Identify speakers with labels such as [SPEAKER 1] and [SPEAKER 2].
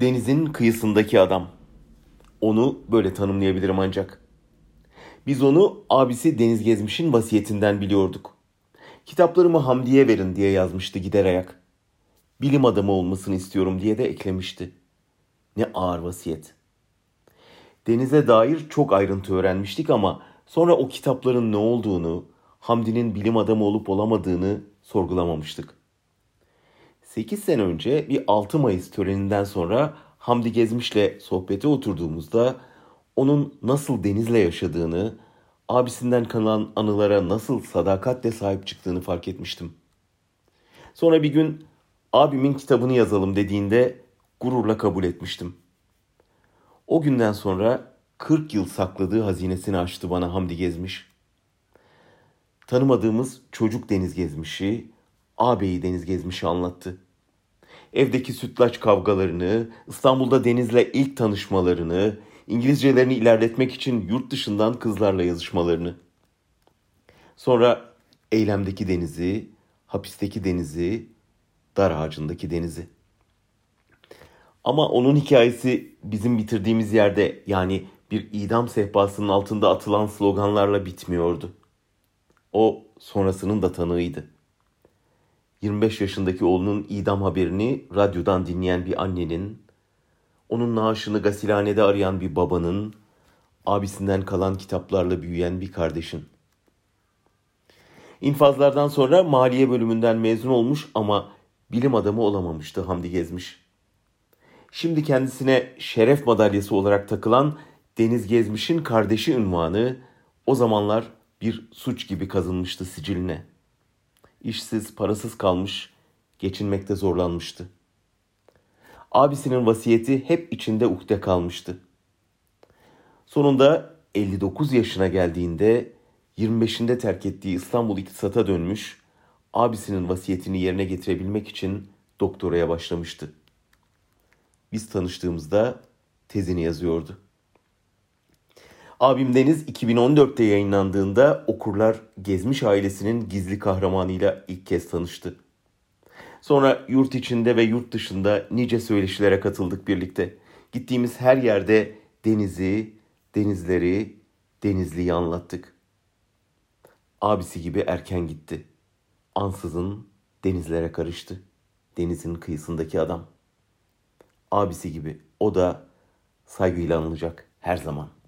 [SPEAKER 1] Denizin kıyısındaki adam. Onu böyle tanımlayabilirim ancak. Biz onu abisi Deniz Gezmiş'in vasiyetinden biliyorduk. Kitaplarımı Hamdi'ye verin diye yazmıştı gider ayak. Bilim adamı olmasını istiyorum diye de eklemişti. Ne ağır vasiyet. Denize dair çok ayrıntı öğrenmiştik ama sonra o kitapların ne olduğunu, Hamdi'nin bilim adamı olup olamadığını sorgulamamıştık. 8 sene önce bir 6 Mayıs töreninden sonra Hamdi Gezmiş'le sohbete oturduğumuzda onun nasıl denizle yaşadığını, abisinden kalan anılara nasıl sadakatle sahip çıktığını fark etmiştim. Sonra bir gün abimin kitabını yazalım dediğinde gururla kabul etmiştim. O günden sonra 40 yıl sakladığı hazinesini açtı bana Hamdi Gezmiş. Tanımadığımız çocuk deniz gezmişi, ağabeyi deniz gezmişi anlattı. Evdeki sütlaç kavgalarını, İstanbul'da Deniz'le ilk tanışmalarını, İngilizcelerini ilerletmek için yurt dışından kızlarla yazışmalarını. Sonra eylemdeki denizi, hapisteki denizi, dar ağacındaki denizi. Ama onun hikayesi bizim bitirdiğimiz yerde yani bir idam sehpasının altında atılan sloganlarla bitmiyordu. O sonrasının da tanığıydı. 25 yaşındaki oğlunun idam haberini radyodan dinleyen bir annenin, onun naaşını gasilhanede arayan bir babanın, abisinden kalan kitaplarla büyüyen bir kardeşin. İnfazlardan sonra maliye bölümünden mezun olmuş ama bilim adamı olamamıştı Hamdi Gezmiş. Şimdi kendisine şeref madalyası olarak takılan Deniz Gezmiş'in kardeşi ünvanı o zamanlar bir suç gibi kazınmıştı siciline. İşsiz, parasız kalmış, geçinmekte zorlanmıştı. Abisinin vasiyeti hep içinde ukde kalmıştı. Sonunda 59 yaşına geldiğinde 25'inde terk ettiği İstanbul İktisat'a dönmüş, abisinin vasiyetini yerine getirebilmek için doktoraya başlamıştı. Biz tanıştığımızda tezini yazıyordu. Abim Deniz 2014'te yayınlandığında okurlar Gezmiş ailesinin gizli kahramanıyla ilk kez tanıştı. Sonra yurt içinde ve yurt dışında nice söyleşilere katıldık birlikte. Gittiğimiz her yerde denizi, denizleri, denizliyi anlattık. Abisi gibi erken gitti. Ansızın denizlere karıştı. Denizin kıyısındaki adam. Abisi gibi o da saygıyla anılacak her zaman.''